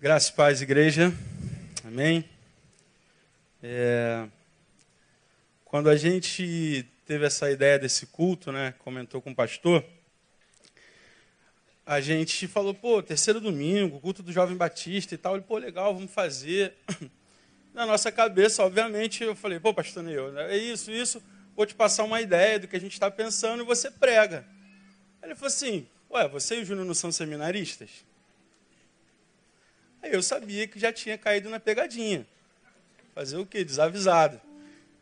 Graças e paz, igreja. Amém. É, quando a gente teve essa ideia desse culto, né, comentou com o pastor, a gente falou, pô, terceiro domingo, culto do Jovem Batista e tal. Ele, pô, legal, vamos fazer. Na nossa cabeça, obviamente, eu falei, pô, pastor Neil, é isso, isso, vou te passar uma ideia do que a gente está pensando e você prega. Ele falou assim, ué, você e o Júnior não são seminaristas? Eu sabia que já tinha caído na pegadinha. Fazer o quê? Desavisado.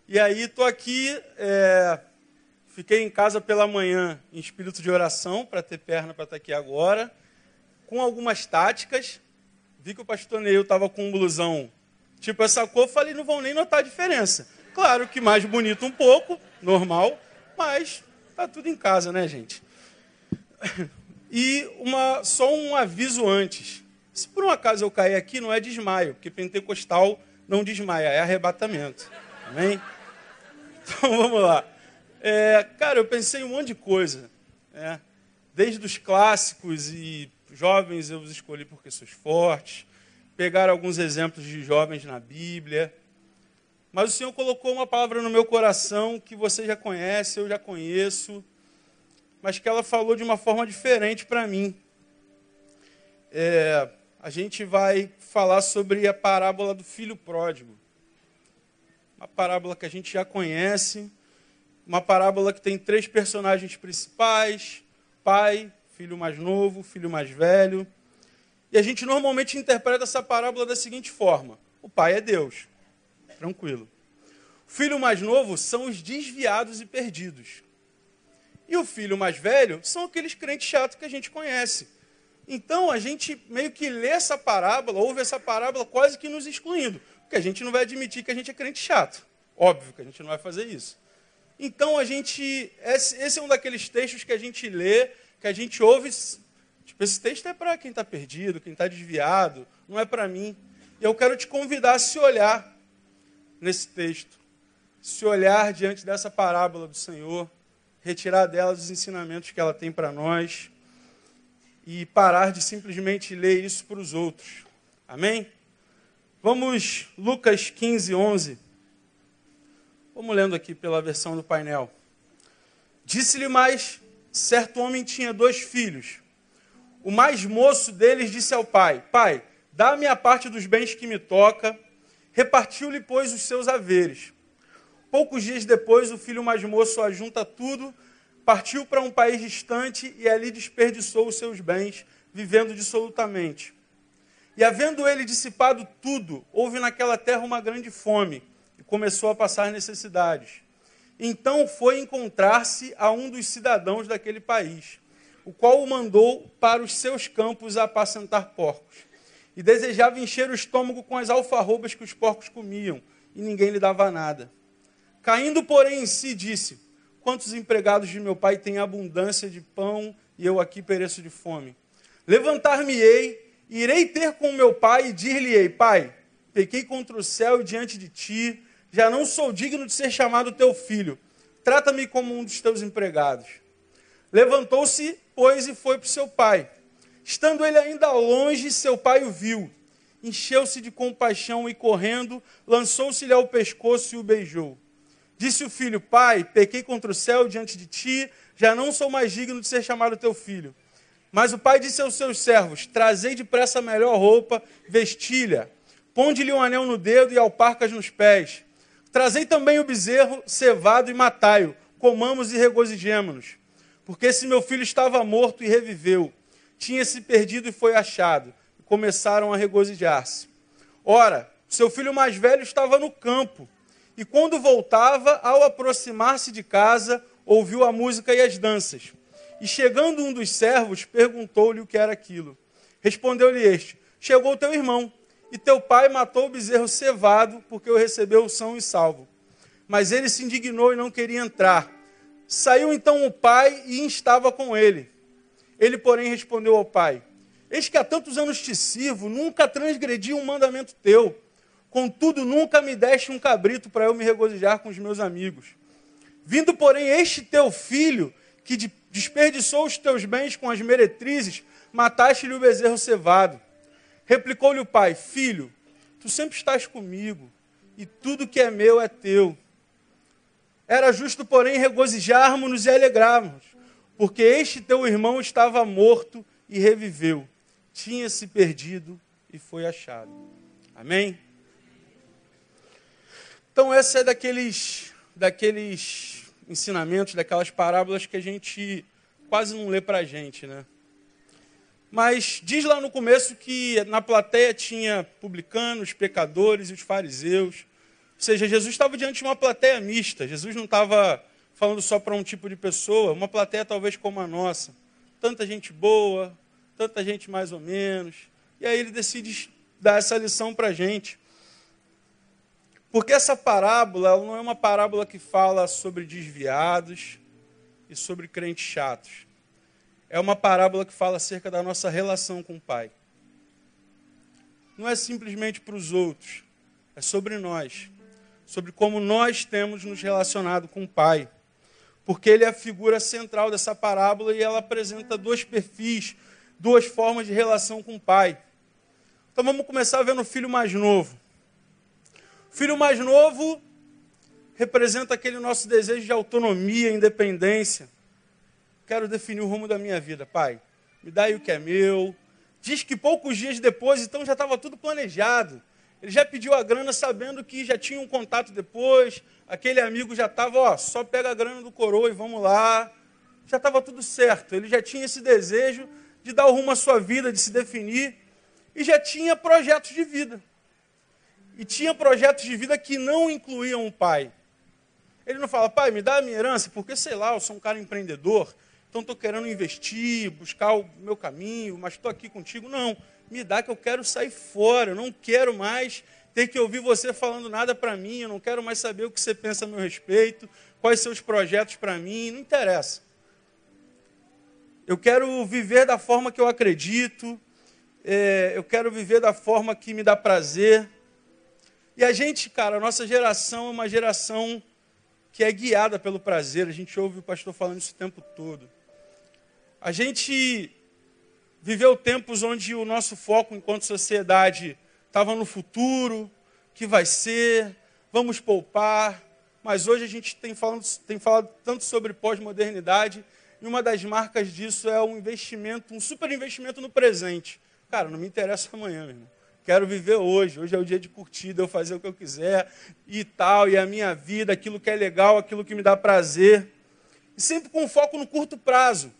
E aí estou aqui, é, fiquei em casa pela manhã em espírito de oração, para ter perna para estar tá aqui agora, com algumas táticas. Vi que o pastor Neil estava com um blusão tipo essa cor, falei, não vão nem notar a diferença. Claro que mais bonito um pouco, normal, mas tá tudo em casa, né, gente? E uma, só um aviso antes. Se por um acaso eu cair aqui, não é desmaio, porque pentecostal não desmaia, é arrebatamento. Amém? Então vamos lá. É, cara, eu pensei um monte de coisa. Né? Desde os clássicos e jovens eu os escolhi porque sois fortes. Pegar alguns exemplos de jovens na Bíblia. Mas o Senhor colocou uma palavra no meu coração que você já conhece, eu já conheço, mas que ela falou de uma forma diferente para mim. É, a gente vai falar sobre a parábola do filho pródigo. Uma parábola que a gente já conhece, uma parábola que tem três personagens principais: pai, filho mais novo, filho mais velho. E a gente normalmente interpreta essa parábola da seguinte forma: o pai é Deus. Tranquilo. O filho mais novo são os desviados e perdidos. E o filho mais velho são aqueles crentes chatos que a gente conhece então a gente meio que lê essa parábola, ouve essa parábola quase que nos excluindo, porque a gente não vai admitir que a gente é crente chato. Óbvio que a gente não vai fazer isso. Então a gente, esse é um daqueles textos que a gente lê, que a gente ouve, tipo, esse texto é para quem está perdido, quem está desviado, não é para mim. E eu quero te convidar a se olhar nesse texto, se olhar diante dessa parábola do Senhor, retirar dela os ensinamentos que ela tem para nós e parar de simplesmente ler isso para os outros. Amém? Vamos, Lucas 15, 11. Vamos lendo aqui pela versão do painel. Disse-lhe mais: certo homem tinha dois filhos. O mais moço deles disse ao pai: Pai, dá-me a parte dos bens que me toca. Repartiu-lhe, pois, os seus haveres. Poucos dias depois, o filho mais moço ajunta tudo partiu para um país distante e ali desperdiçou os seus bens, vivendo dissolutamente. E havendo ele dissipado tudo, houve naquela terra uma grande fome e começou a passar necessidades. Então foi encontrar-se a um dos cidadãos daquele país, o qual o mandou para os seus campos a apacentar porcos. E desejava encher o estômago com as alfarrobas que os porcos comiam, e ninguém lhe dava nada. Caindo, porém, em si, disse: Quantos empregados de meu pai têm abundância de pão e eu aqui pereço de fome? Levantar-me-ei, irei ter com meu pai e dir-lhe-ei: Pai, pequei contra o céu e diante de ti, já não sou digno de ser chamado teu filho. Trata-me como um dos teus empregados. Levantou-se, pois, e foi para seu pai. Estando ele ainda longe, seu pai o viu. Encheu-se de compaixão e, correndo, lançou-se-lhe ao pescoço e o beijou. Disse o filho: Pai, pequei contra o céu diante de ti, já não sou mais digno de ser chamado teu filho. Mas o pai disse aos seus servos: Trazei depressa a melhor roupa, vestilha, ponde-lhe um anel no dedo e alparcas nos pés. Trazei também o bezerro cevado e matai-o, comamos e regozijemo-nos. Porque esse meu filho estava morto e reviveu, tinha se perdido e foi achado. E começaram a regozijar-se. Ora, seu filho mais velho estava no campo e quando voltava, ao aproximar-se de casa, ouviu a música e as danças. E chegando um dos servos, perguntou-lhe o que era aquilo. Respondeu-lhe este: Chegou teu irmão, e teu pai matou o bezerro cevado, porque o recebeu são e salvo. Mas ele se indignou e não queria entrar. Saiu então o pai e instava com ele. Ele, porém, respondeu ao pai: Eis que há tantos anos te sirvo, nunca transgredi um mandamento teu Contudo, nunca me deste um cabrito para eu me regozijar com os meus amigos. Vindo, porém, este teu filho, que desperdiçou os teus bens com as meretrizes, mataste-lhe o bezerro cevado. Replicou-lhe o pai: Filho, tu sempre estás comigo, e tudo que é meu é teu. Era justo, porém, regozijarmos-nos e alegrarmos, porque este teu irmão estava morto e reviveu, tinha se perdido e foi achado. Amém? Então, essa é daqueles, daqueles ensinamentos, daquelas parábolas que a gente quase não lê para a gente, né? Mas diz lá no começo que na plateia tinha publicanos, pecadores e os fariseus. Ou seja, Jesus estava diante de uma plateia mista. Jesus não estava falando só para um tipo de pessoa, uma plateia talvez como a nossa. Tanta gente boa, tanta gente mais ou menos. E aí ele decide dar essa lição para a gente. Porque essa parábola não é uma parábola que fala sobre desviados e sobre crentes chatos. É uma parábola que fala acerca da nossa relação com o Pai. Não é simplesmente para os outros, é sobre nós sobre como nós temos nos relacionado com o Pai. Porque ele é a figura central dessa parábola e ela apresenta dois perfis, duas formas de relação com o Pai. Então vamos começar vendo o filho mais novo. Filho mais novo representa aquele nosso desejo de autonomia, independência. Quero definir o rumo da minha vida, Pai. Me dá aí o que é meu. Diz que poucos dias depois, então já estava tudo planejado. Ele já pediu a grana sabendo que já tinha um contato depois, aquele amigo já estava, ó, só pega a grana do coroa e vamos lá. Já estava tudo certo. Ele já tinha esse desejo de dar o rumo à sua vida, de se definir, e já tinha projetos de vida. E tinha projetos de vida que não incluíam o pai. Ele não fala, pai, me dá a minha herança, porque sei lá, eu sou um cara empreendedor, então estou querendo investir, buscar o meu caminho, mas estou aqui contigo. Não me dá que eu quero sair fora, eu não quero mais ter que ouvir você falando nada para mim, eu não quero mais saber o que você pensa a meu respeito, quais seus projetos para mim, não interessa. Eu quero viver da forma que eu acredito, é, eu quero viver da forma que me dá prazer. E a gente, cara, a nossa geração é uma geração que é guiada pelo prazer, a gente ouve o pastor falando isso o tempo todo. A gente viveu tempos onde o nosso foco enquanto sociedade estava no futuro, que vai ser, vamos poupar. Mas hoje a gente tem falado, tem falado tanto sobre pós-modernidade, e uma das marcas disso é um investimento, um super investimento no presente. Cara, não me interessa amanhã, meu irmão. Quero viver hoje. Hoje é o dia de curtida, eu fazer o que eu quiser e tal, e a minha vida, aquilo que é legal, aquilo que me dá prazer. E sempre com foco no curto prazo.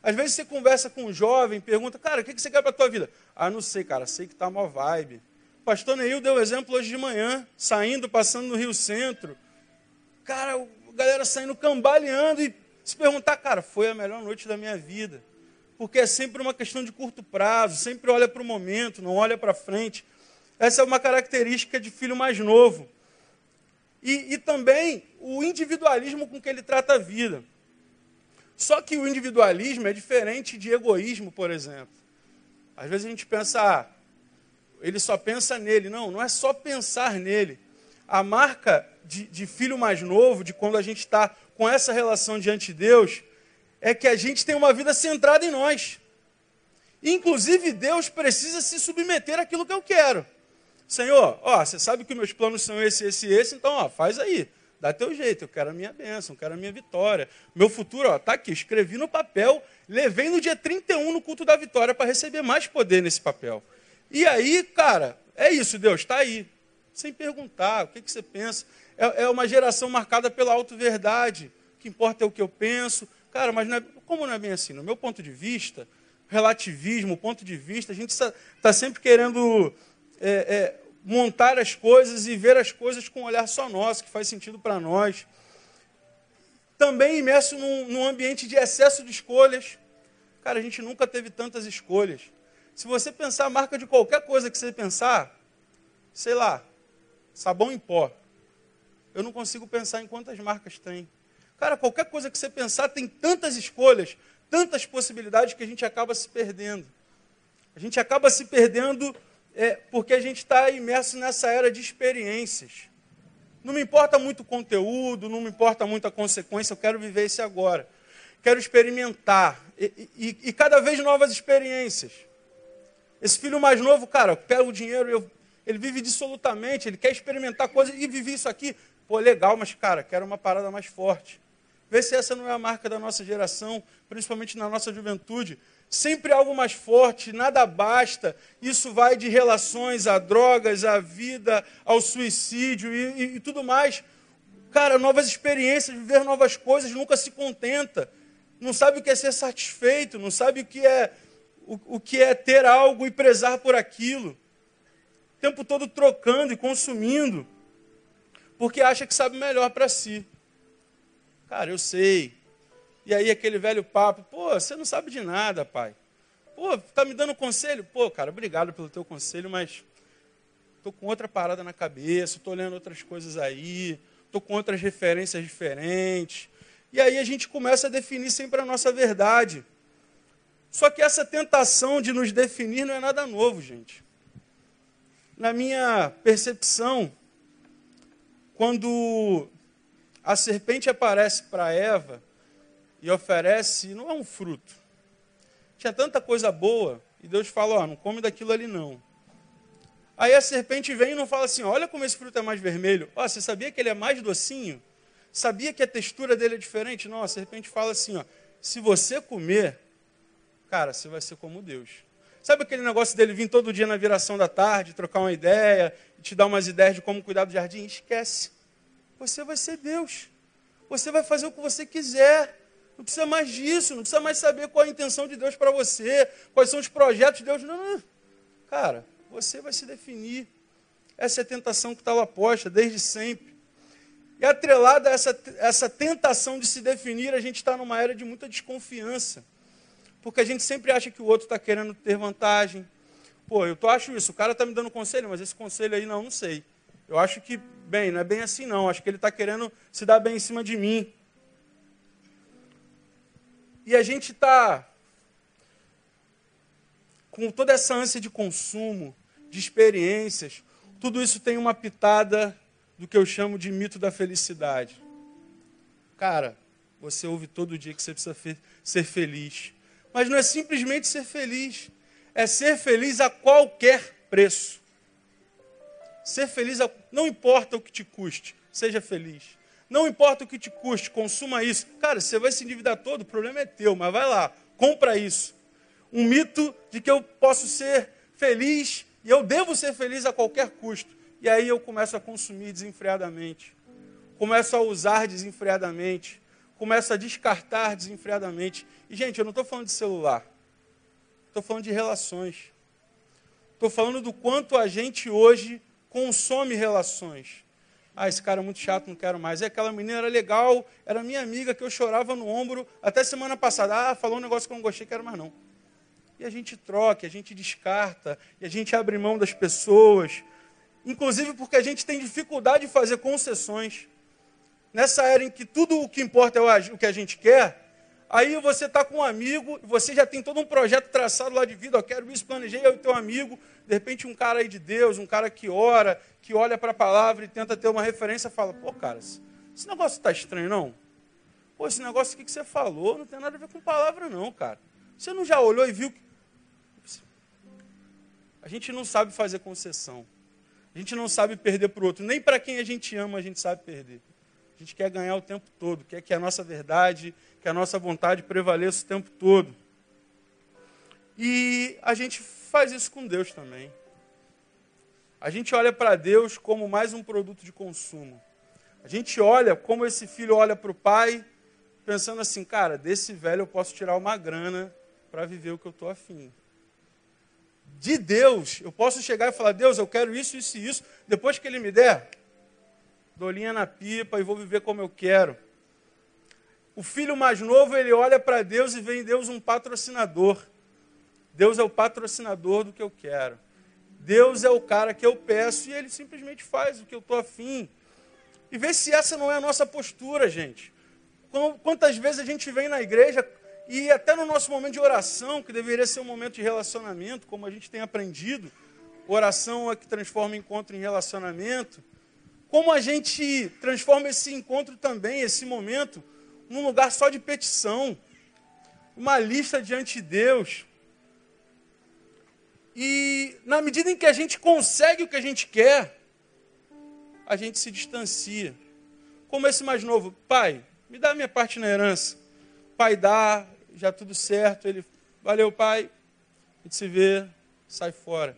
Às vezes você conversa com um jovem, pergunta, cara, o que você quer para a tua vida? Ah, não sei, cara, sei que está uma vibe. O pastor Neil deu exemplo hoje de manhã, saindo, passando no Rio Centro. Cara, a galera saindo cambaleando e se perguntar, cara, foi a melhor noite da minha vida. Porque é sempre uma questão de curto prazo, sempre olha para o momento, não olha para frente. Essa é uma característica de filho mais novo. E, e também o individualismo com que ele trata a vida. Só que o individualismo é diferente de egoísmo, por exemplo. Às vezes a gente pensa, ah, ele só pensa nele. Não, não é só pensar nele. A marca de, de filho mais novo, de quando a gente está com essa relação diante de Deus, é que a gente tem uma vida centrada em nós. Inclusive, Deus precisa se submeter àquilo que eu quero. Senhor, ó, você sabe que meus planos são esse, esse, esse, então ó, faz aí. Dá teu jeito, eu quero a minha bênção, eu quero a minha vitória. Meu futuro, ó, tá aqui, escrevi no papel, levei no dia 31 no culto da vitória para receber mais poder nesse papel. E aí, cara, é isso, Deus, está aí. Sem perguntar, o que, que você pensa? É, é uma geração marcada pela auto-verdade. O que importa é o que eu penso. Cara, mas não é, como não é bem assim? No meu ponto de vista, relativismo, ponto de vista, a gente está sempre querendo é, é, montar as coisas e ver as coisas com um olhar só nosso, que faz sentido para nós. Também imerso num, num ambiente de excesso de escolhas. Cara, a gente nunca teve tantas escolhas. Se você pensar a marca de qualquer coisa que você pensar, sei lá, sabão em pó. Eu não consigo pensar em quantas marcas tem. Cara, qualquer coisa que você pensar tem tantas escolhas, tantas possibilidades que a gente acaba se perdendo. A gente acaba se perdendo é porque a gente está imerso nessa era de experiências. Não me importa muito o conteúdo, não me importa muito a consequência, eu quero viver isso agora. Quero experimentar. E, e, e cada vez novas experiências. Esse filho mais novo, cara, pega o dinheiro, eu, ele vive dissolutamente, ele quer experimentar coisas e vive isso aqui. Pô, legal, mas, cara, quero uma parada mais forte. Vê se essa não é a marca da nossa geração, principalmente na nossa juventude. Sempre algo mais forte, nada basta. Isso vai de relações a drogas, à vida, ao suicídio e, e, e tudo mais. Cara, novas experiências, viver novas coisas, nunca se contenta. Não sabe o que é ser satisfeito, não sabe o que é o, o que é ter algo e prezar por aquilo. O tempo todo trocando e consumindo, porque acha que sabe melhor para si. Cara, eu sei. E aí aquele velho papo, pô, você não sabe de nada, pai. Pô, tá me dando conselho? Pô, cara, obrigado pelo teu conselho, mas tô com outra parada na cabeça, tô lendo outras coisas aí, tô com outras referências diferentes. E aí a gente começa a definir sempre a nossa verdade. Só que essa tentação de nos definir não é nada novo, gente. Na minha percepção, quando a serpente aparece para Eva e oferece, não é um fruto. Tinha tanta coisa boa, e Deus fala: Ó, não come daquilo ali não. Aí a serpente vem e não fala assim: Olha como esse fruto é mais vermelho. Ó, você sabia que ele é mais docinho? Sabia que a textura dele é diferente? Não, a serpente fala assim: ó, Se você comer, cara, você vai ser como Deus. Sabe aquele negócio dele vir todo dia na viração da tarde, trocar uma ideia, te dar umas ideias de como cuidar do jardim? Esquece. Você vai ser Deus. Você vai fazer o que você quiser. Não precisa mais disso, não precisa mais saber qual é a intenção de Deus para você, quais são os projetos de Deus. Não, não. Cara, você vai se definir. Essa é a tentação que está lá posta desde sempre. E atrelada a essa, essa tentação de se definir, a gente está numa era de muita desconfiança. Porque a gente sempre acha que o outro está querendo ter vantagem. Pô, eu tô, acho isso, o cara está me dando conselho, mas esse conselho aí não, não sei. Eu acho que, bem, não é bem assim não. Acho que ele está querendo se dar bem em cima de mim. E a gente está com toda essa ânsia de consumo, de experiências, tudo isso tem uma pitada do que eu chamo de mito da felicidade. Cara, você ouve todo dia que você precisa ser feliz. Mas não é simplesmente ser feliz, é ser feliz a qualquer preço. Ser feliz, a... não importa o que te custe, seja feliz. Não importa o que te custe, consuma isso. Cara, você vai se endividar todo, o problema é teu, mas vai lá, compra isso. Um mito de que eu posso ser feliz e eu devo ser feliz a qualquer custo. E aí eu começo a consumir desenfreadamente, começo a usar desenfreadamente, começo a descartar desenfreadamente. E, gente, eu não estou falando de celular, estou falando de relações. Estou falando do quanto a gente hoje consome relações. Ah, esse cara é muito chato, não quero mais. E aquela menina era legal, era minha amiga que eu chorava no ombro até semana passada. Ah, falou um negócio que eu não gostei, quero mais não. E a gente troca, a gente descarta, e a gente abre mão das pessoas, inclusive porque a gente tem dificuldade de fazer concessões. Nessa era em que tudo o que importa é o que a gente quer, aí você está com um amigo, você já tem todo um projeto traçado lá de vida, eu quero isso, planejei, eu e teu amigo, de repente um cara aí de Deus, um cara que ora, que olha para a palavra e tenta ter uma referência, fala, pô cara, esse negócio está estranho não? Pô, esse negócio aqui que você falou não tem nada a ver com palavra não, cara. Você não já olhou e viu que... A gente não sabe fazer concessão. A gente não sabe perder para o outro. Nem para quem a gente ama a gente sabe perder. A gente quer ganhar o tempo todo, quer que a nossa verdade, que a nossa vontade prevaleça o tempo todo. E a gente faz isso com Deus também. A gente olha para Deus como mais um produto de consumo. A gente olha como esse filho olha para o pai, pensando assim, cara, desse velho eu posso tirar uma grana para viver o que eu estou afim de Deus, eu posso chegar e falar: Deus, eu quero isso, isso e isso. Depois que Ele me der, dou linha na pipa e vou viver como eu quero. O filho mais novo, ele olha para Deus e vê em Deus um patrocinador. Deus é o patrocinador do que eu quero. Deus é o cara que eu peço e ele simplesmente faz o que eu estou afim. E vê se essa não é a nossa postura, gente. Quantas vezes a gente vem na igreja e até no nosso momento de oração, que deveria ser um momento de relacionamento, como a gente tem aprendido, oração é que transforma encontro em relacionamento. Como a gente transforma esse encontro também, esse momento, num lugar só de petição, uma lista diante de Deus. E na medida em que a gente consegue o que a gente quer, a gente se distancia. Como esse mais novo, pai, me dá a minha parte na herança. Pai dá, já tudo certo. Ele, valeu, pai. A gente se vê, sai fora.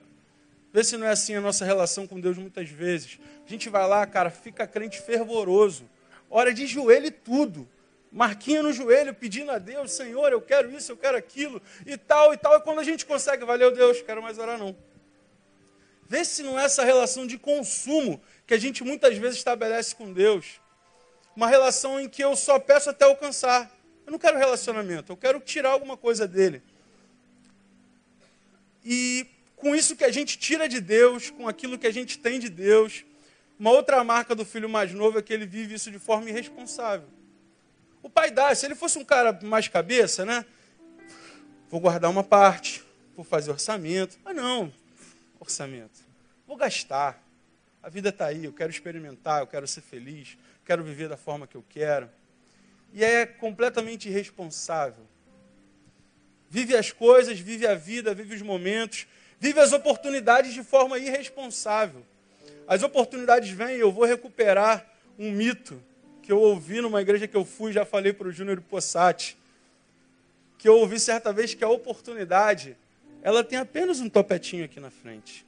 Vê se não é assim a nossa relação com Deus muitas vezes. A gente vai lá, cara, fica crente fervoroso. Hora de joelho e tudo marquinha no joelho, pedindo a Deus, Senhor, eu quero isso, eu quero aquilo, e tal, e tal. E quando a gente consegue, valeu Deus, quero mais orar não. Vê se não é essa relação de consumo que a gente muitas vezes estabelece com Deus. Uma relação em que eu só peço até alcançar. Eu não quero relacionamento, eu quero tirar alguma coisa dele. E com isso que a gente tira de Deus, com aquilo que a gente tem de Deus, uma outra marca do filho mais novo é que ele vive isso de forma irresponsável. O pai dá, se ele fosse um cara mais cabeça, né? Vou guardar uma parte, vou fazer orçamento. Ah, não, orçamento. Vou gastar. A vida está aí, eu quero experimentar, eu quero ser feliz, quero viver da forma que eu quero. E é completamente irresponsável. Vive as coisas, vive a vida, vive os momentos, vive as oportunidades de forma irresponsável. As oportunidades vêm, eu vou recuperar um mito que eu ouvi numa igreja que eu fui, já falei para o Júnior Possati, que eu ouvi certa vez que a oportunidade, ela tem apenas um topetinho aqui na frente.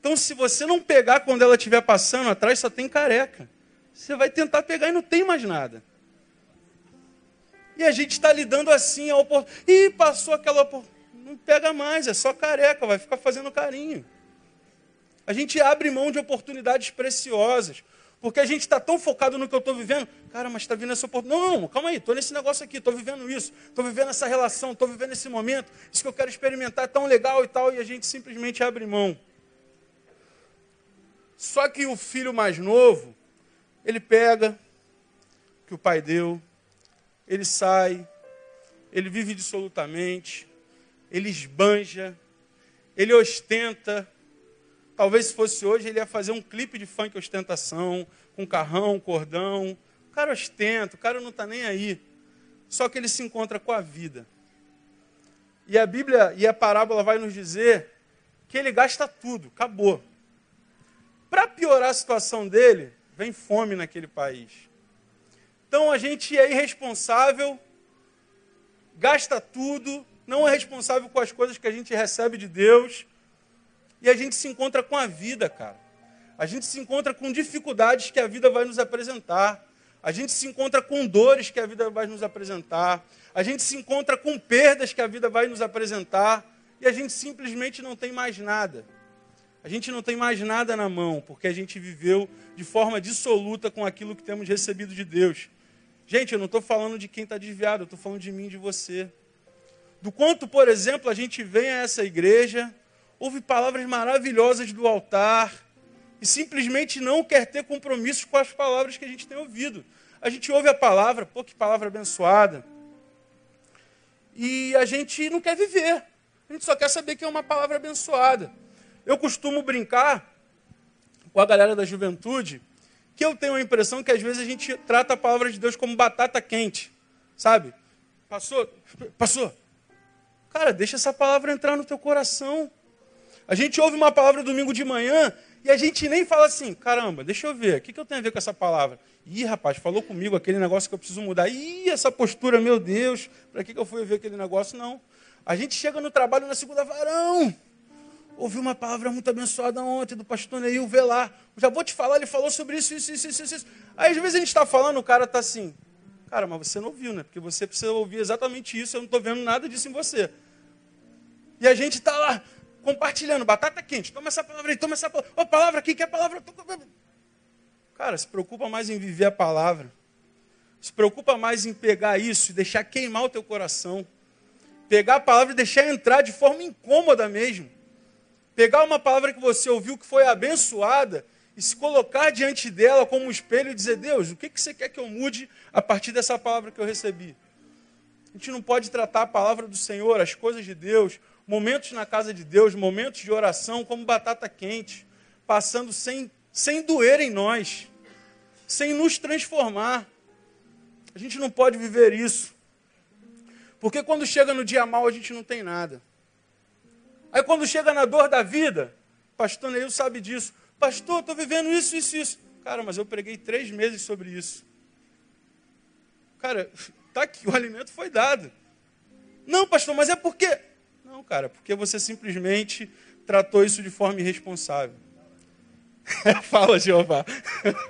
Então, se você não pegar quando ela estiver passando, atrás só tem careca. Você vai tentar pegar e não tem mais nada. E a gente está lidando assim, a oportunidade. Ih, passou aquela oportunidade. Não pega mais, é só careca, vai ficar fazendo carinho. A gente abre mão de oportunidades preciosas. Porque a gente está tão focado no que eu estou vivendo. Cara, mas está vindo essa oportunidade. Não, não, calma aí, estou nesse negócio aqui, estou vivendo isso, estou vivendo essa relação, estou vivendo esse momento, isso que eu quero experimentar é tão legal e tal, e a gente simplesmente abre mão. Só que o filho mais novo, ele pega o que o pai deu, ele sai, ele vive dissolutamente, ele esbanja, ele ostenta, Talvez se fosse hoje, ele ia fazer um clipe de funk ostentação, com carrão, cordão. O cara ostenta, o cara não está nem aí. Só que ele se encontra com a vida. E a Bíblia e a parábola vai nos dizer que ele gasta tudo, acabou. Para piorar a situação dele, vem fome naquele país. Então a gente é irresponsável, gasta tudo, não é responsável com as coisas que a gente recebe de Deus e a gente se encontra com a vida, cara. A gente se encontra com dificuldades que a vida vai nos apresentar. A gente se encontra com dores que a vida vai nos apresentar. A gente se encontra com perdas que a vida vai nos apresentar. E a gente simplesmente não tem mais nada. A gente não tem mais nada na mão, porque a gente viveu de forma dissoluta com aquilo que temos recebido de Deus. Gente, eu não estou falando de quem está desviado, eu estou falando de mim, de você. Do quanto, por exemplo, a gente vem a essa igreja ouve palavras maravilhosas do altar e simplesmente não quer ter compromisso com as palavras que a gente tem ouvido. A gente ouve a palavra, pô, que palavra abençoada. E a gente não quer viver. A gente só quer saber que é uma palavra abençoada. Eu costumo brincar com a galera da juventude que eu tenho a impressão que às vezes a gente trata a palavra de Deus como batata quente, sabe? Passou? Passou. Cara, deixa essa palavra entrar no teu coração. A gente ouve uma palavra domingo de manhã e a gente nem fala assim, caramba, deixa eu ver, o que, que eu tenho a ver com essa palavra? Ih, rapaz, falou comigo aquele negócio que eu preciso mudar. Ih, essa postura, meu Deus, para que, que eu fui ver aquele negócio? Não. A gente chega no trabalho na segunda varão. Ouvi uma palavra muito abençoada ontem do pastor Neil Velar. Já vou te falar, ele falou sobre isso, isso, isso, isso, isso. Aí às vezes a gente está falando, o cara está assim, cara, mas você não ouviu, né? Porque você precisa ouvir exatamente isso, eu não estou vendo nada disso em você. E a gente está lá, compartilhando, batata quente, toma essa palavra aí, toma essa palavra, oh, palavra aqui, que é palavra. Cara, se preocupa mais em viver a palavra. Se preocupa mais em pegar isso e deixar queimar o teu coração. Pegar a palavra e deixar entrar de forma incômoda mesmo. Pegar uma palavra que você ouviu que foi abençoada e se colocar diante dela como um espelho e dizer: Deus, o que, que você quer que eu mude a partir dessa palavra que eu recebi? A gente não pode tratar a palavra do Senhor, as coisas de Deus, momentos na casa de Deus, momentos de oração como batata quente, passando sem, sem doer em nós, sem nos transformar. A gente não pode viver isso. Porque quando chega no dia mal, a gente não tem nada. Aí quando chega na dor da vida, pastor Neil sabe disso. Pastor, estou vivendo isso, isso, isso. Cara, mas eu preguei três meses sobre isso. Cara, tá aqui, o alimento foi dado. Não, pastor, mas é porque. Não, cara, porque você simplesmente tratou isso de forma irresponsável. Fala, Jeová.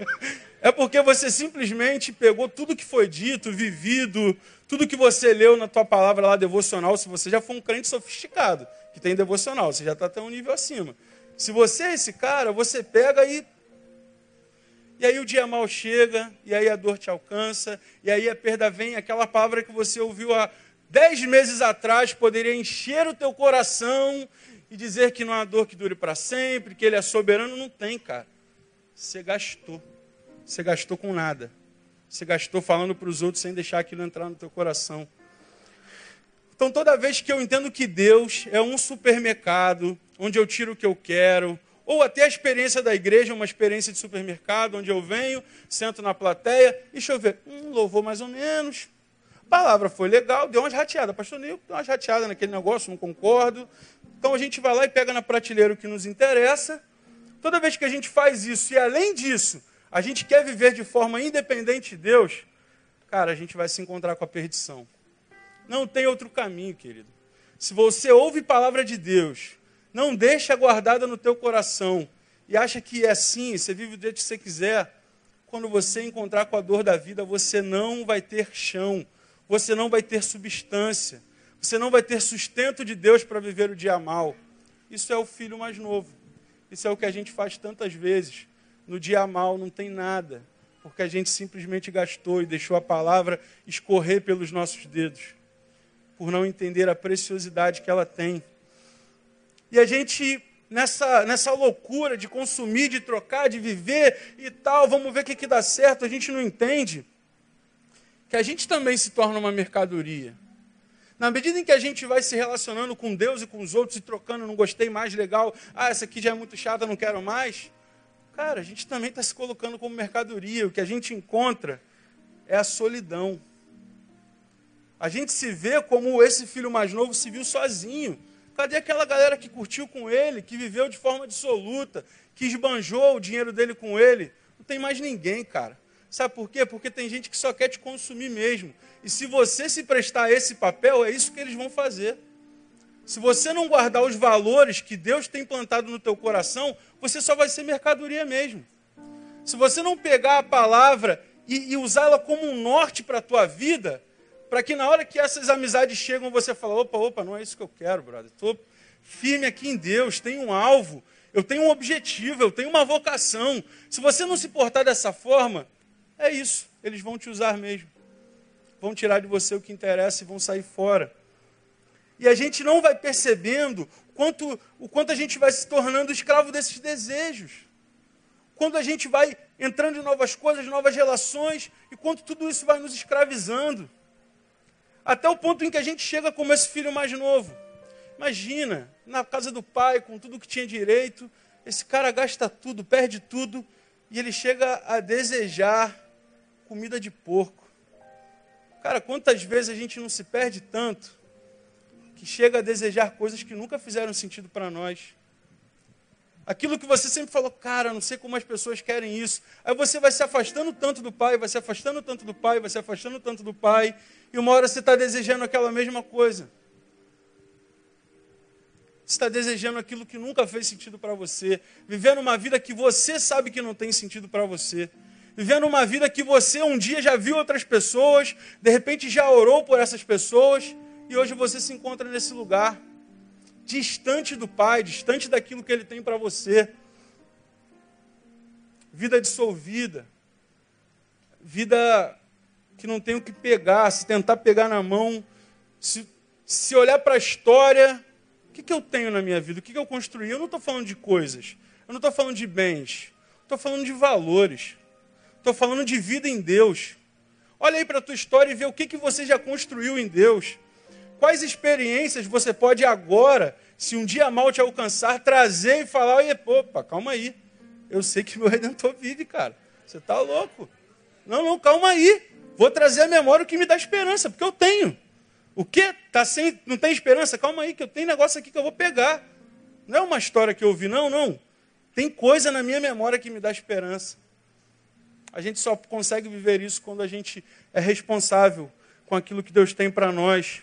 é porque você simplesmente pegou tudo que foi dito, vivido, tudo que você leu na tua palavra lá devocional, se você já for um crente sofisticado, que tem devocional, você já está até um nível acima. Se você é esse cara, você pega e. E aí o dia mal chega, e aí a dor te alcança, e aí a perda vem, aquela palavra que você ouviu há dez meses atrás poderia encher o teu coração e dizer que não há dor que dure para sempre, que ele é soberano. Não tem, cara. Você gastou. Você gastou com nada. Você gastou falando para os outros sem deixar aquilo entrar no teu coração. Então, toda vez que eu entendo que Deus é um supermercado, onde eu tiro o que eu quero, ou até a experiência da igreja, uma experiência de supermercado, onde eu venho, sento na plateia, e deixa eu ver, hum, louvou mais ou menos, palavra foi legal, deu umas rateadas, pastor Nil, deu umas rateadas naquele negócio, não concordo. Então a gente vai lá e pega na prateleira o que nos interessa. Toda vez que a gente faz isso, e além disso, a gente quer viver de forma independente de Deus, cara, a gente vai se encontrar com a perdição. Não tem outro caminho, querido. Se você ouve palavra de Deus, não deixa guardada no teu coração e acha que é assim, você vive do jeito que você quiser, quando você encontrar com a dor da vida, você não vai ter chão, você não vai ter substância, você não vai ter sustento de Deus para viver o dia mal. Isso é o filho mais novo. Isso é o que a gente faz tantas vezes. No dia mal não tem nada, porque a gente simplesmente gastou e deixou a palavra escorrer pelos nossos dedos por não entender a preciosidade que ela tem. E a gente, nessa, nessa loucura de consumir, de trocar, de viver e tal, vamos ver o que, que dá certo, a gente não entende que a gente também se torna uma mercadoria. Na medida em que a gente vai se relacionando com Deus e com os outros e trocando, não gostei mais, legal, ah, essa aqui já é muito chata, não quero mais. Cara, a gente também está se colocando como mercadoria. O que a gente encontra é a solidão. A gente se vê como esse filho mais novo se viu sozinho. Cadê aquela galera que curtiu com ele, que viveu de forma dissoluta, que esbanjou o dinheiro dele com ele? Não tem mais ninguém, cara. Sabe por quê? Porque tem gente que só quer te consumir mesmo. E se você se prestar a esse papel, é isso que eles vão fazer. Se você não guardar os valores que Deus tem plantado no teu coração, você só vai ser mercadoria mesmo. Se você não pegar a palavra e, e usá-la como um norte para a tua vida, para que na hora que essas amizades chegam, você fala: opa, opa, não é isso que eu quero, brother. Estou firme aqui em Deus, tenho um alvo, eu tenho um objetivo, eu tenho uma vocação. Se você não se portar dessa forma, é isso, eles vão te usar mesmo. Vão tirar de você o que interessa e vão sair fora. E a gente não vai percebendo quanto, o quanto a gente vai se tornando escravo desses desejos. Quando a gente vai entrando em novas coisas, novas relações, e quanto tudo isso vai nos escravizando. Até o ponto em que a gente chega como esse filho mais novo. Imagina, na casa do pai, com tudo que tinha direito, esse cara gasta tudo, perde tudo, e ele chega a desejar comida de porco. Cara, quantas vezes a gente não se perde tanto que chega a desejar coisas que nunca fizeram sentido para nós? Aquilo que você sempre falou, cara, não sei como as pessoas querem isso. Aí você vai se afastando tanto do pai, vai se afastando tanto do pai, vai se afastando tanto do pai, e uma hora você está desejando aquela mesma coisa. Você está desejando aquilo que nunca fez sentido para você, vivendo uma vida que você sabe que não tem sentido para você, vivendo uma vida que você um dia já viu outras pessoas, de repente já orou por essas pessoas, e hoje você se encontra nesse lugar distante do Pai, distante daquilo que Ele tem para você. Vida dissolvida, vida que não tem o que pegar, se tentar pegar na mão, se, se olhar para a história, o que, que eu tenho na minha vida? O que, que eu construí? Eu não estou falando de coisas, eu não estou falando de bens, estou falando de valores, estou falando de vida em Deus. Olha aí para a tua história e vê o que, que você já construiu em Deus. Quais experiências você pode agora, se um dia mal te alcançar, trazer e falar: opa, calma aí. Eu sei que meu redentor vive, cara. Você está louco. Não, não, calma aí. Vou trazer à memória o que me dá esperança, porque eu tenho. O que? Tá sem, não tem esperança? Calma aí, que eu tenho negócio aqui que eu vou pegar. Não é uma história que eu ouvi, não, não. Tem coisa na minha memória que me dá esperança. A gente só consegue viver isso quando a gente é responsável com aquilo que Deus tem para nós.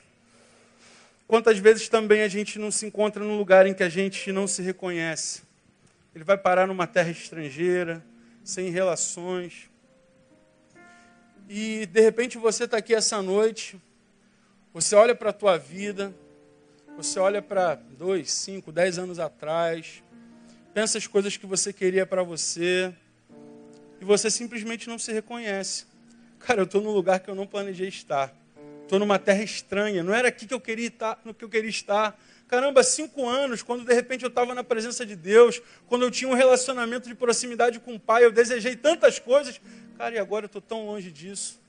Quantas vezes também a gente não se encontra num lugar em que a gente não se reconhece? Ele vai parar numa terra estrangeira, sem relações. E de repente você está aqui essa noite, você olha para a tua vida, você olha para dois, cinco, dez anos atrás, pensa as coisas que você queria para você, e você simplesmente não se reconhece. Cara, eu estou num lugar que eu não planejei estar. Estou numa terra estranha. Não era aqui que eu queria estar, no que eu queria estar. Caramba, cinco anos, quando de repente eu estava na presença de Deus, quando eu tinha um relacionamento de proximidade com o Pai, eu desejei tantas coisas. Cara, e agora eu estou tão longe disso.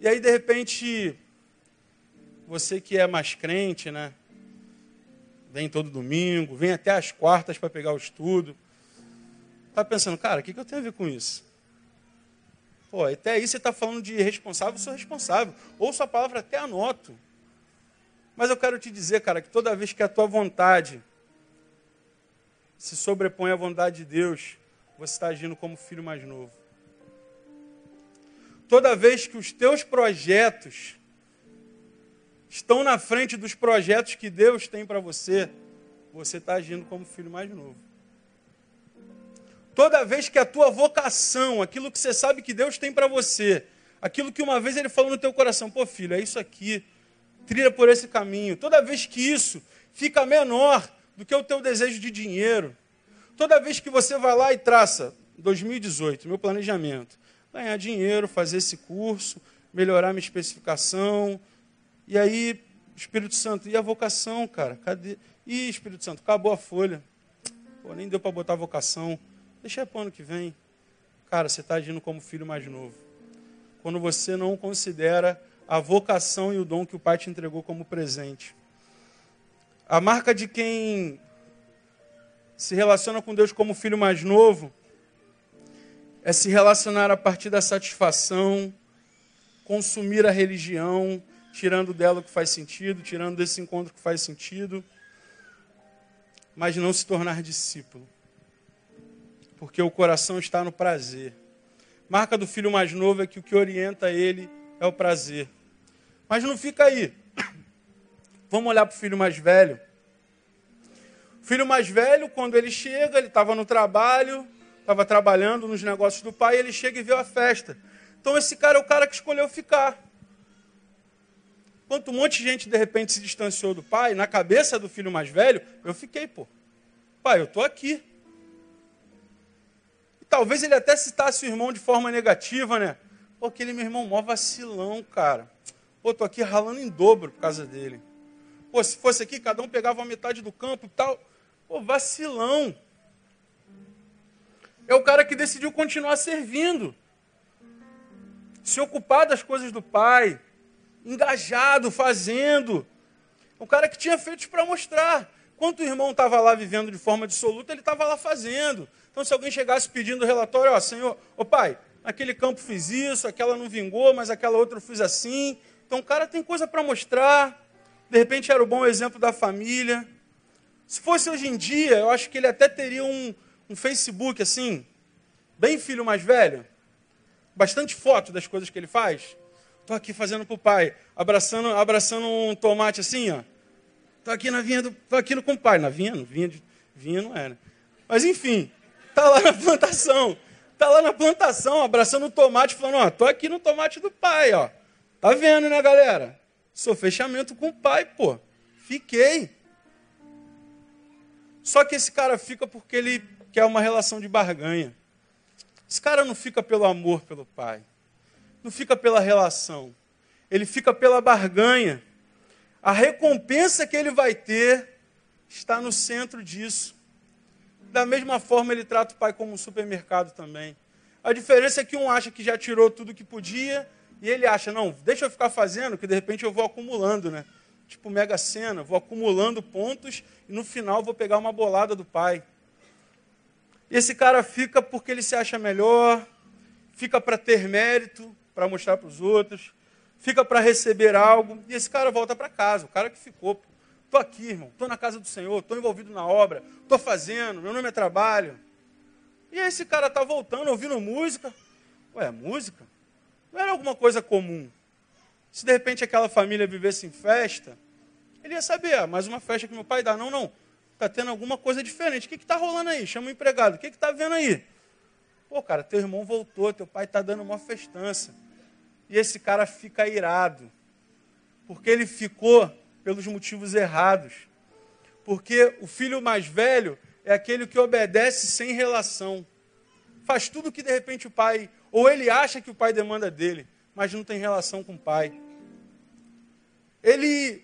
E aí, de repente, você que é mais crente, né? Vem todo domingo, vem até as quartas para pegar o estudo. Está pensando, cara, o que, que eu tenho a ver com isso? Pô, até aí você está falando de responsável, sou responsável. Ouço a palavra, até anoto. Mas eu quero te dizer, cara, que toda vez que a tua vontade se sobrepõe à vontade de Deus, você está agindo como filho mais novo. Toda vez que os teus projetos estão na frente dos projetos que Deus tem para você, você está agindo como filho mais novo. Toda vez que a tua vocação, aquilo que você sabe que Deus tem para você, aquilo que uma vez Ele falou no teu coração, pô filho, é isso aqui, trilha por esse caminho. Toda vez que isso fica menor do que o teu desejo de dinheiro, toda vez que você vai lá e traça, 2018, meu planejamento, ganhar dinheiro, fazer esse curso, melhorar minha especificação, e aí, Espírito Santo, e a vocação, cara? Cadê? Ih, Espírito Santo, acabou a folha. Pô, nem deu para botar a vocação. Deixa para o ano que vem. Cara, você está agindo como filho mais novo. Quando você não considera a vocação e o dom que o Pai te entregou como presente. A marca de quem se relaciona com Deus como filho mais novo é se relacionar a partir da satisfação, consumir a religião, tirando dela o que faz sentido, tirando desse encontro o que faz sentido, mas não se tornar discípulo. Porque o coração está no prazer. Marca do filho mais novo é que o que orienta ele é o prazer. Mas não fica aí. Vamos olhar para o filho mais velho. O filho mais velho, quando ele chega, ele estava no trabalho, estava trabalhando nos negócios do pai, ele chega e vê a festa. Então esse cara é o cara que escolheu ficar. Quanto um monte de gente de repente se distanciou do pai, na cabeça do filho mais velho, eu fiquei, pô. Pai, eu estou aqui. E talvez ele até citasse o irmão de forma negativa, né? Pô, aquele meu irmão mó vacilão, cara. Pô, estou aqui ralando em dobro por causa dele. Pô, se fosse aqui, cada um pegava a metade do campo e tal. Pô, vacilão. É o cara que decidiu continuar servindo. Se ocupar das coisas do pai, engajado, fazendo. O cara que tinha feitos para mostrar. Quanto o irmão estava lá vivendo de forma dissoluta, ele estava lá fazendo. Então, se alguém chegasse pedindo relatório, ó, Senhor, ô pai, naquele campo fiz isso, aquela não vingou, mas aquela outra eu fiz assim. Então, o cara tem coisa para mostrar. De repente, era o bom exemplo da família. Se fosse hoje em dia, eu acho que ele até teria um, um Facebook assim, bem filho mais velho. Bastante foto das coisas que ele faz. Estou aqui fazendo para o pai, abraçando, abraçando um tomate assim, ó. Estou aqui na vinha, tô aqui com o pai. Na vinha, não, vinha, de, vinha não era. Mas enfim, tá lá na plantação. Tá lá na plantação, abraçando o tomate, falando, ó, tô aqui no tomate do pai, ó. Tá vendo, né, galera? Sou fechamento com o pai, pô. Fiquei. Só que esse cara fica porque ele quer uma relação de barganha. Esse cara não fica pelo amor pelo pai não fica pela relação, ele fica pela barganha. A recompensa que ele vai ter está no centro disso. Da mesma forma, ele trata o pai como um supermercado também. A diferença é que um acha que já tirou tudo que podia, e ele acha, não, deixa eu ficar fazendo, que de repente eu vou acumulando, né? Tipo mega cena, vou acumulando pontos e no final vou pegar uma bolada do pai. Esse cara fica porque ele se acha melhor, fica para ter mérito, para mostrar para os outros, fica para receber algo, e esse cara volta para casa, o cara que ficou. Estou aqui, irmão, estou na casa do Senhor, estou envolvido na obra, estou fazendo, meu nome é trabalho. E esse cara está voltando, ouvindo música. Ué, música? Não era alguma coisa comum. Se de repente aquela família vivesse em festa, ele ia saber, ah, mais uma festa que meu pai dá. Não, não, está tendo alguma coisa diferente. O que está rolando aí? Chama o empregado, o que está vendo aí? Pô, cara, teu irmão voltou, teu pai está dando uma festança. E esse cara fica irado, porque ele ficou pelos motivos errados. Porque o filho mais velho é aquele que obedece sem relação. Faz tudo que de repente o pai, ou ele acha que o pai demanda dele, mas não tem relação com o pai. Ele,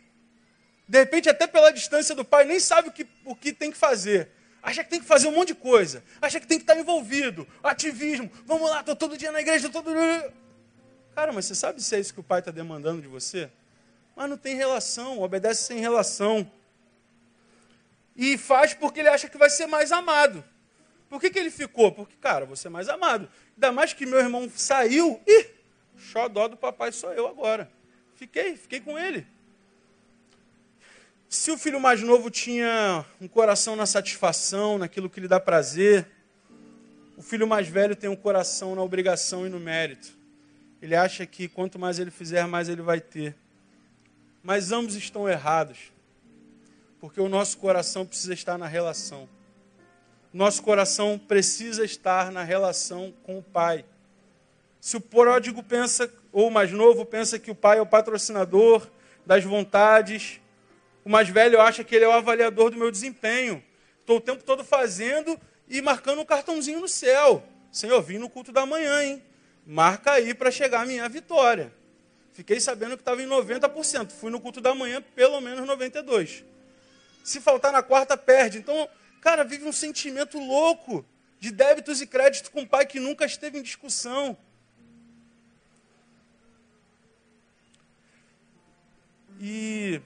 de repente, até pela distância do pai, nem sabe o que, o que tem que fazer. Acha que tem que fazer um monte de coisa. Acha que tem que estar envolvido. Ativismo. Vamos lá, estou todo dia na igreja, todo dia. Cara, mas você sabe se é isso que o pai está demandando de você? mas não tem relação, obedece sem relação. E faz porque ele acha que vai ser mais amado. Por que, que ele ficou? Porque, cara, vou ser mais amado. Ainda mais que meu irmão saiu, e xodó do papai sou eu agora. Fiquei, fiquei com ele. Se o filho mais novo tinha um coração na satisfação, naquilo que lhe dá prazer, o filho mais velho tem um coração na obrigação e no mérito. Ele acha que quanto mais ele fizer, mais ele vai ter. Mas ambos estão errados. Porque o nosso coração precisa estar na relação. Nosso coração precisa estar na relação com o Pai. Se o pródigo pensa, ou o mais novo pensa que o pai é o patrocinador das vontades, o mais velho acha que ele é o avaliador do meu desempenho. Estou o tempo todo fazendo e marcando um cartãozinho no céu. Senhor, vim no culto da manhã, hein? Marca aí para chegar a minha vitória. Fiquei sabendo que estava em 90%. Fui no culto da manhã, pelo menos 92%. Se faltar na quarta, perde. Então, cara, vive um sentimento louco de débitos e créditos com um pai que nunca esteve em discussão. E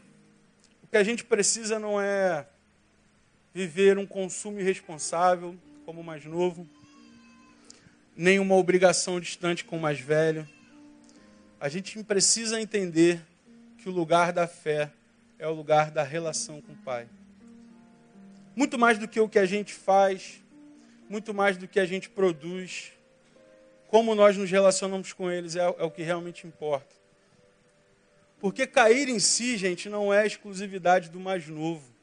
o que a gente precisa não é viver um consumo irresponsável, como o mais novo, nem uma obrigação distante com o mais velho a gente precisa entender que o lugar da fé é o lugar da relação com o Pai. Muito mais do que o que a gente faz, muito mais do que a gente produz, como nós nos relacionamos com eles é, é o que realmente importa. Porque cair em si, gente, não é exclusividade do mais novo.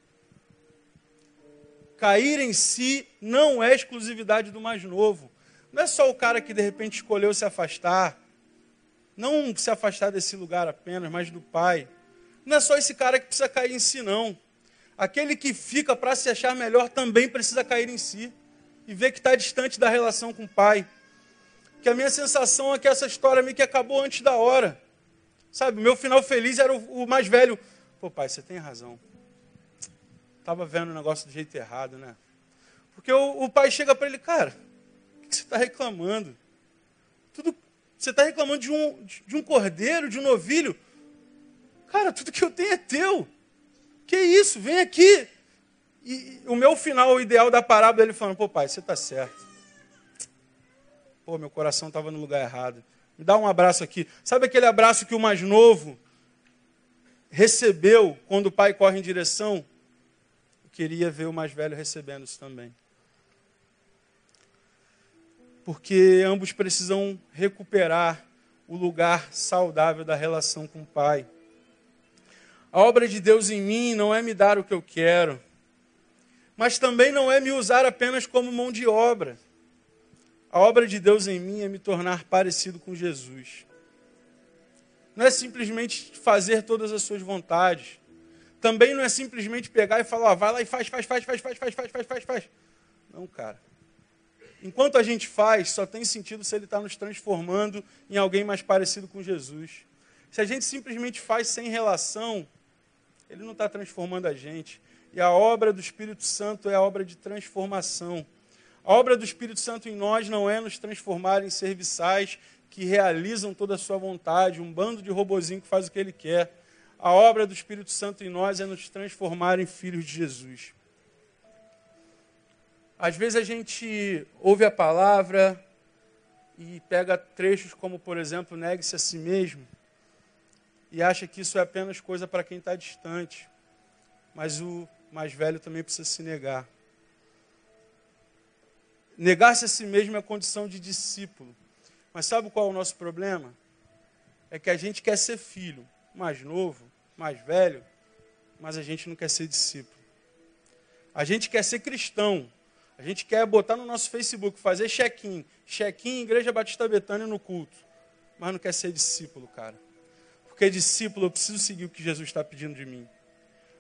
Cair em si não é exclusividade do mais novo. Não é só o cara que de repente escolheu se afastar, não se afastar desse lugar apenas, mas do Pai. Não é só esse cara que precisa cair em si, não. Aquele que fica para se achar melhor também precisa cair em si e ver que está distante da relação com o Pai. Que a minha sensação é que essa história meio que acabou antes da hora. Sabe, meu final feliz era o, o mais velho. Pô, pai, você tem razão. Estava vendo o negócio do jeito errado, né? Porque o, o pai chega para ele, cara, que você está reclamando? Tudo, você está reclamando de um, de um cordeiro, de um novilho. Cara, tudo que eu tenho é teu. Que isso? Vem aqui. E o meu final, o ideal da parábola, ele falando, pô pai, você está certo. Pô, meu coração estava no lugar errado. Me dá um abraço aqui. Sabe aquele abraço que o mais novo recebeu quando o pai corre em direção? Eu queria ver o mais velho recebendo isso também porque ambos precisam recuperar o lugar saudável da relação com o Pai. A obra de Deus em mim não é me dar o que eu quero, mas também não é me usar apenas como mão de obra. A obra de Deus em mim é me tornar parecido com Jesus. Não é simplesmente fazer todas as suas vontades. Também não é simplesmente pegar e falar, vai lá e faz, faz, faz, faz, faz, faz, faz, faz, faz, faz. Não, cara. Enquanto a gente faz, só tem sentido se ele está nos transformando em alguém mais parecido com Jesus. Se a gente simplesmente faz sem relação, ele não está transformando a gente. E a obra do Espírito Santo é a obra de transformação. A obra do Espírito Santo em nós não é nos transformar em serviçais que realizam toda a sua vontade, um bando de robozinho que faz o que ele quer. A obra do Espírito Santo em nós é nos transformar em filhos de Jesus. Às vezes a gente ouve a palavra e pega trechos como, por exemplo, negue-se a si mesmo. e acha que isso é apenas coisa para quem está distante. Mas o mais velho também precisa se negar. Negar-se a si mesmo é condição de discípulo. Mas sabe qual é o nosso problema? É que a gente quer ser filho, mais novo, mais velho, mas a gente não quer ser discípulo. A gente quer ser cristão. A gente quer botar no nosso Facebook, fazer check-in. Check-in Igreja Batista Betânia no culto. Mas não quer ser discípulo, cara. Porque discípulo, eu preciso seguir o que Jesus está pedindo de mim.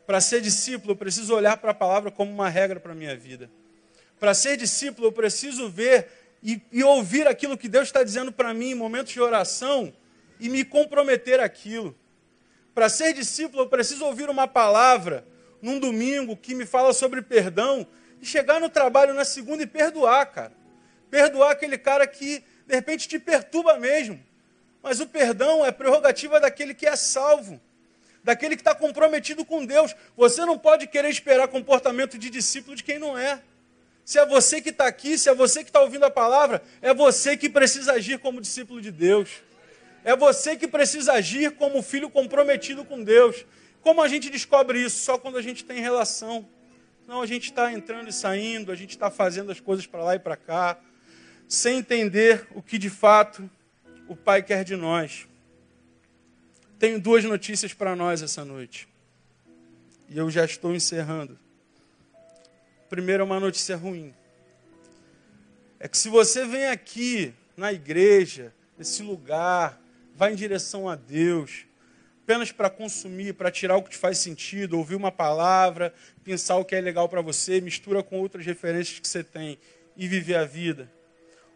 Para ser discípulo, eu preciso olhar para a palavra como uma regra para a minha vida. Para ser discípulo, eu preciso ver e, e ouvir aquilo que Deus está dizendo para mim em momentos de oração e me comprometer aquilo. Para ser discípulo, eu preciso ouvir uma palavra num domingo que me fala sobre perdão e chegar no trabalho na segunda e perdoar, cara. Perdoar aquele cara que de repente te perturba mesmo. Mas o perdão é prerrogativa daquele que é salvo, daquele que está comprometido com Deus. Você não pode querer esperar comportamento de discípulo de quem não é. Se é você que está aqui, se é você que está ouvindo a palavra, é você que precisa agir como discípulo de Deus. É você que precisa agir como filho comprometido com Deus. Como a gente descobre isso? Só quando a gente tem relação. Não, a gente está entrando e saindo, a gente está fazendo as coisas para lá e para cá, sem entender o que de fato o Pai quer de nós. Tenho duas notícias para nós essa noite. E eu já estou encerrando. Primeiro, é uma notícia ruim. É que se você vem aqui na igreja, nesse lugar, vai em direção a Deus, apenas para consumir, para tirar o que te faz sentido, ouvir uma palavra, pensar o que é legal para você, mistura com outras referências que você tem e viver a vida.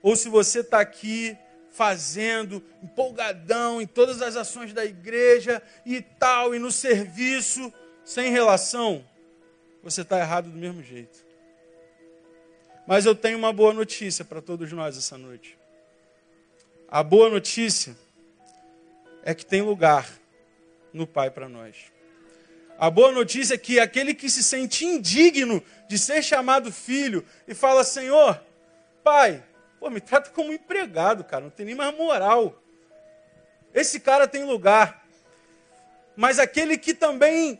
Ou se você está aqui fazendo, empolgadão em todas as ações da igreja e tal, e no serviço, sem relação, você está errado do mesmo jeito. Mas eu tenho uma boa notícia para todos nós essa noite. A boa notícia é que tem lugar no Pai para nós. A boa notícia é que aquele que se sente indigno de ser chamado filho e fala: Senhor, Pai, pô, me trata como empregado, cara, não tem nem mais moral. Esse cara tem lugar. Mas aquele que também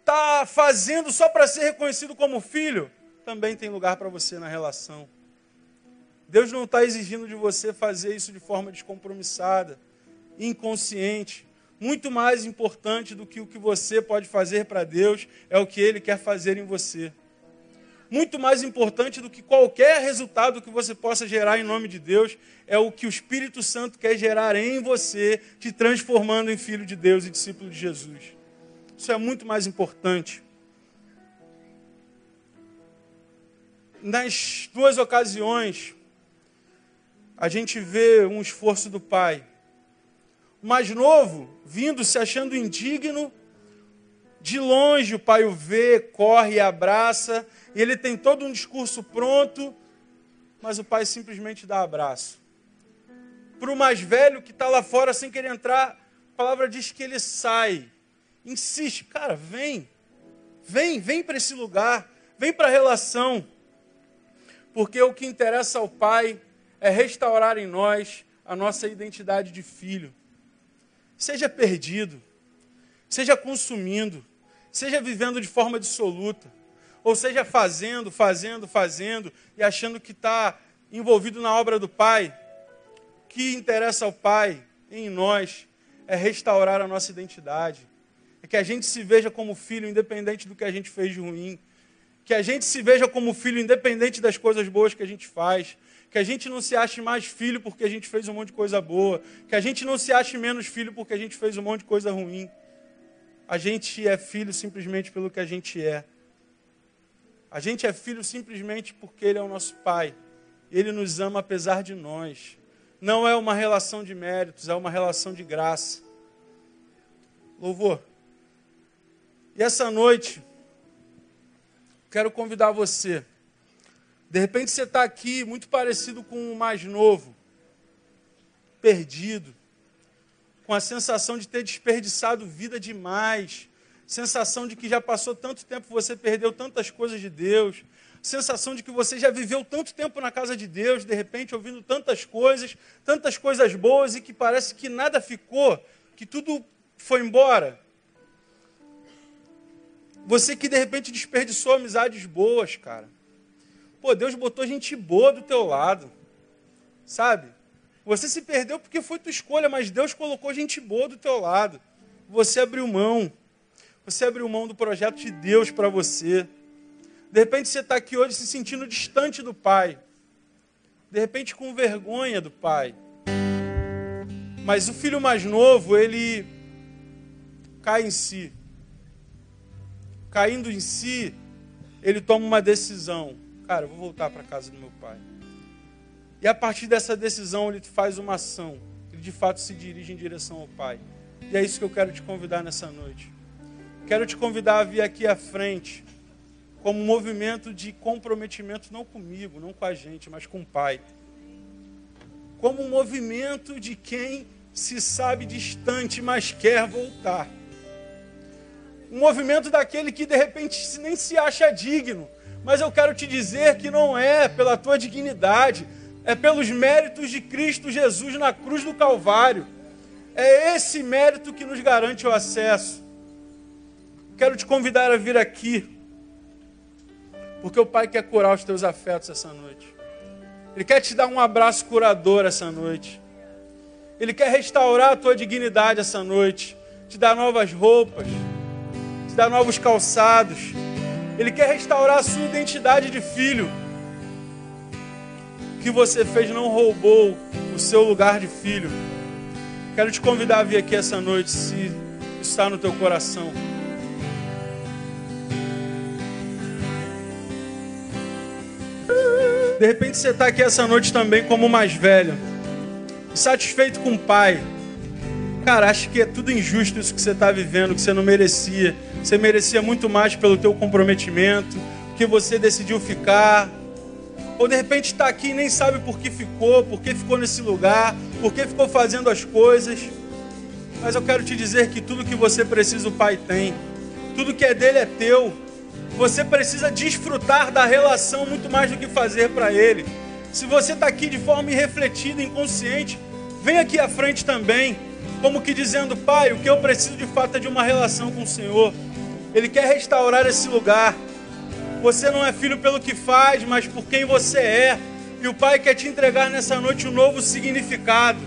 está fazendo só para ser reconhecido como filho, também tem lugar para você na relação. Deus não está exigindo de você fazer isso de forma descompromissada inconsciente. Muito mais importante do que o que você pode fazer para Deus é o que Ele quer fazer em você. Muito mais importante do que qualquer resultado que você possa gerar em nome de Deus é o que o Espírito Santo quer gerar em você, te transformando em filho de Deus e discípulo de Jesus. Isso é muito mais importante. Nas duas ocasiões, a gente vê um esforço do Pai mais novo, vindo se achando indigno, de longe o pai o vê, corre e abraça, e ele tem todo um discurso pronto, mas o pai simplesmente dá abraço. Para o mais velho que está lá fora sem querer entrar, a palavra diz que ele sai, insiste, cara, vem, vem, vem para esse lugar, vem para a relação, porque o que interessa ao pai é restaurar em nós a nossa identidade de filho seja perdido, seja consumindo, seja vivendo de forma dissoluta, ou seja fazendo, fazendo, fazendo e achando que está envolvido na obra do Pai. O que interessa ao Pai em nós é restaurar a nossa identidade, é que a gente se veja como filho, independente do que a gente fez de ruim, que a gente se veja como filho, independente das coisas boas que a gente faz, que a gente não se ache mais filho porque a gente fez um monte de coisa boa, que a gente não se ache menos filho porque a gente fez um monte de coisa ruim. A gente é filho simplesmente pelo que a gente é. A gente é filho simplesmente porque Ele é o nosso Pai. Ele nos ama apesar de nós. Não é uma relação de méritos, é uma relação de graça. Louvor. E essa noite, quero convidar você de repente você está aqui muito parecido com o mais novo, perdido, com a sensação de ter desperdiçado vida demais, sensação de que já passou tanto tempo, você perdeu tantas coisas de Deus, sensação de que você já viveu tanto tempo na casa de Deus, de repente ouvindo tantas coisas, tantas coisas boas e que parece que nada ficou, que tudo foi embora. Você que de repente desperdiçou amizades boas, cara. Pô, Deus botou gente boa do teu lado. Sabe? Você se perdeu porque foi tua escolha, mas Deus colocou gente boa do teu lado. Você abriu mão. Você abriu mão do projeto de Deus para você. De repente você está aqui hoje se sentindo distante do Pai. De repente com vergonha do Pai. Mas o filho mais novo, ele cai em si. Caindo em si, ele toma uma decisão. Cara, eu vou voltar para casa do meu pai. E a partir dessa decisão, ele faz uma ação. Ele de fato se dirige em direção ao pai. E é isso que eu quero te convidar nessa noite. Quero te convidar a vir aqui à frente como um movimento de comprometimento, não comigo, não com a gente, mas com o Pai. Como um movimento de quem se sabe distante, mas quer voltar. Um movimento daquele que de repente nem se acha digno, mas eu quero te dizer que não é pela tua dignidade, é pelos méritos de Cristo Jesus na cruz do Calvário. É esse mérito que nos garante o acesso. Quero te convidar a vir aqui, porque o Pai quer curar os teus afetos essa noite. Ele quer te dar um abraço curador essa noite. Ele quer restaurar a tua dignidade essa noite, te dar novas roupas, te dar novos calçados. Ele quer restaurar a sua identidade de filho. O que você fez não roubou o seu lugar de filho. Quero te convidar a vir aqui essa noite, se está no teu coração. De repente você está aqui essa noite também como mais velho, satisfeito com o pai. Cara, acho que é tudo injusto isso que você está vivendo, que você não merecia. Você merecia muito mais pelo teu comprometimento, que você decidiu ficar. Ou de repente está aqui e nem sabe por que ficou, por que ficou nesse lugar, por que ficou fazendo as coisas. Mas eu quero te dizer que tudo que você precisa o Pai tem. Tudo que é dele é teu. Você precisa desfrutar da relação muito mais do que fazer para Ele. Se você está aqui de forma irrefletida, inconsciente, vem aqui à frente também, como que dizendo: Pai, o que eu preciso de fato é de uma relação com o Senhor. Ele quer restaurar esse lugar. Você não é filho pelo que faz, mas por quem você é. E o Pai quer te entregar nessa noite um novo significado.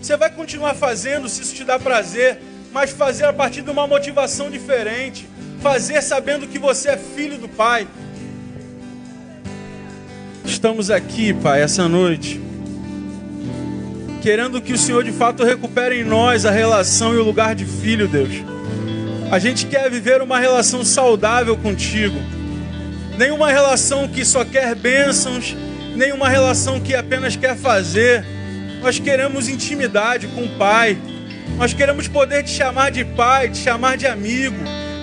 Você vai continuar fazendo se isso te dá prazer, mas fazer a partir de uma motivação diferente fazer sabendo que você é filho do Pai. Estamos aqui, Pai, essa noite, querendo que o Senhor de fato recupere em nós a relação e o lugar de filho, Deus. A gente quer viver uma relação saudável contigo, nem uma relação que só quer bênçãos, nem uma relação que apenas quer fazer. Nós queremos intimidade com o Pai. Nós queremos poder te chamar de pai, te chamar de amigo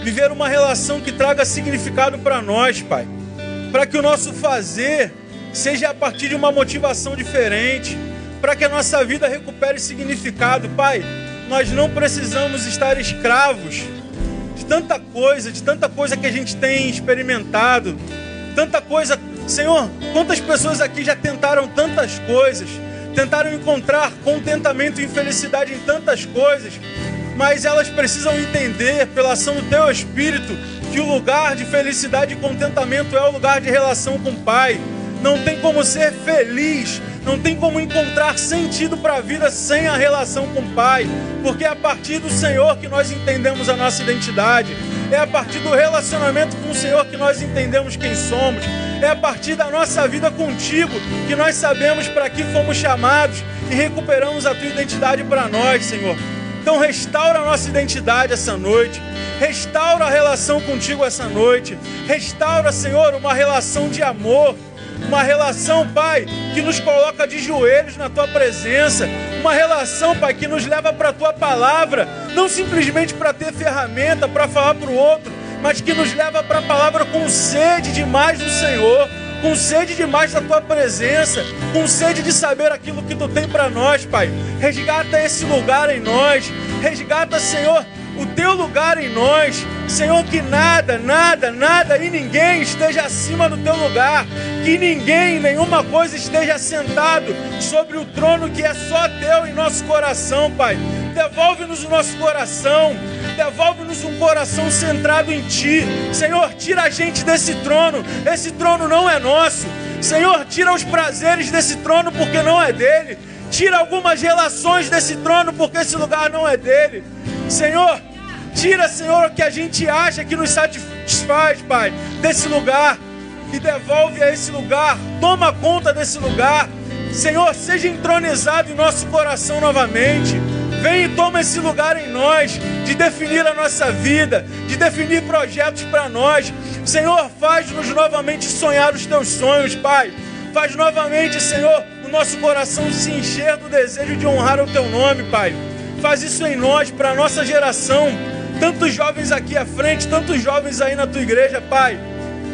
viver uma relação que traga significado para nós, Pai. Para que o nosso fazer seja a partir de uma motivação diferente, para que a nossa vida recupere significado, Pai. Nós não precisamos estar escravos de tanta coisa, de tanta coisa que a gente tem experimentado, tanta coisa. Senhor, quantas pessoas aqui já tentaram tantas coisas, tentaram encontrar contentamento e felicidade em tantas coisas, mas elas precisam entender, pela ação do teu Espírito, que o lugar de felicidade e contentamento é o lugar de relação com o Pai. Não tem como ser feliz, não tem como encontrar sentido para a vida sem a relação com o Pai, porque é a partir do Senhor que nós entendemos a nossa identidade, é a partir do relacionamento com o Senhor que nós entendemos quem somos, é a partir da nossa vida contigo que nós sabemos para que fomos chamados e recuperamos a tua identidade para nós, Senhor. Então restaura a nossa identidade essa noite. Restaura a relação contigo essa noite. Restaura, Senhor, uma relação de amor. Uma relação, Pai, que nos coloca de joelhos na tua presença. Uma relação, Pai, que nos leva para a tua palavra. Não simplesmente para ter ferramenta, para falar para o outro, mas que nos leva para a palavra com sede demais do Senhor com sede demais da tua presença, com sede de saber aquilo que tu tem para nós, Pai. Resgata esse lugar em nós, resgata, Senhor, o teu lugar em nós. Senhor, que nada, nada, nada e ninguém esteja acima do teu lugar, que ninguém, nenhuma coisa esteja sentado sobre o trono que é só teu em nosso coração, Pai. Devolve-nos o nosso coração. Devolve-nos um coração centrado em Ti. Senhor, tira a gente desse trono. Esse trono não é nosso. Senhor, tira os prazeres desse trono porque não é dele. Tira algumas relações desse trono porque esse lugar não é dele. Senhor, tira, Senhor, o que a gente acha que nos satisfaz, Pai, desse lugar e devolve a esse lugar. Toma conta desse lugar. Senhor, seja entronizado em nosso coração novamente. Vem e toma esse lugar em nós, de definir a nossa vida, de definir projetos para nós. Senhor, faz-nos novamente sonhar os teus sonhos, Pai. Faz novamente, Senhor, nosso coração se encher do desejo de honrar o teu nome, Pai. Faz isso em nós, para a nossa geração. Tantos jovens aqui à frente, tantos jovens aí na tua igreja, Pai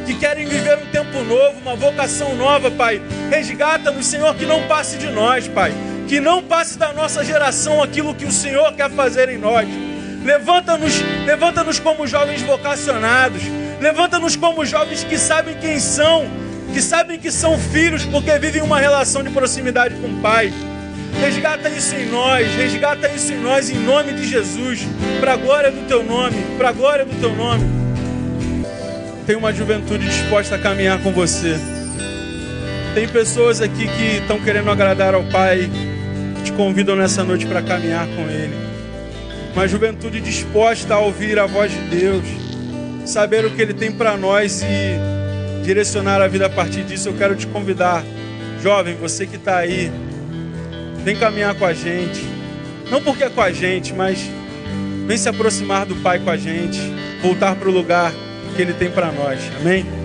que querem viver um tempo novo, uma vocação nova, Pai. Resgata-nos, Senhor, que não passe de nós, Pai. Que não passe da nossa geração aquilo que o Senhor quer fazer em nós. Levanta-nos, levanta-nos como jovens vocacionados. Levanta-nos como jovens que sabem quem são, que sabem que são filhos porque vivem uma relação de proximidade com o Pai. Resgata isso em nós, resgata isso em nós em nome de Jesus, para a glória do teu nome, para a glória do teu nome tem uma juventude disposta a caminhar com você. Tem pessoas aqui que estão querendo agradar ao Pai, te convidam nessa noite para caminhar com Ele. Uma juventude disposta a ouvir a voz de Deus, saber o que Ele tem para nós e direcionar a vida a partir disso. Eu quero te convidar, jovem, você que está aí, vem caminhar com a gente. Não porque é com a gente, mas vem se aproximar do Pai com a gente, voltar para o lugar que Ele tem para nós. Amém?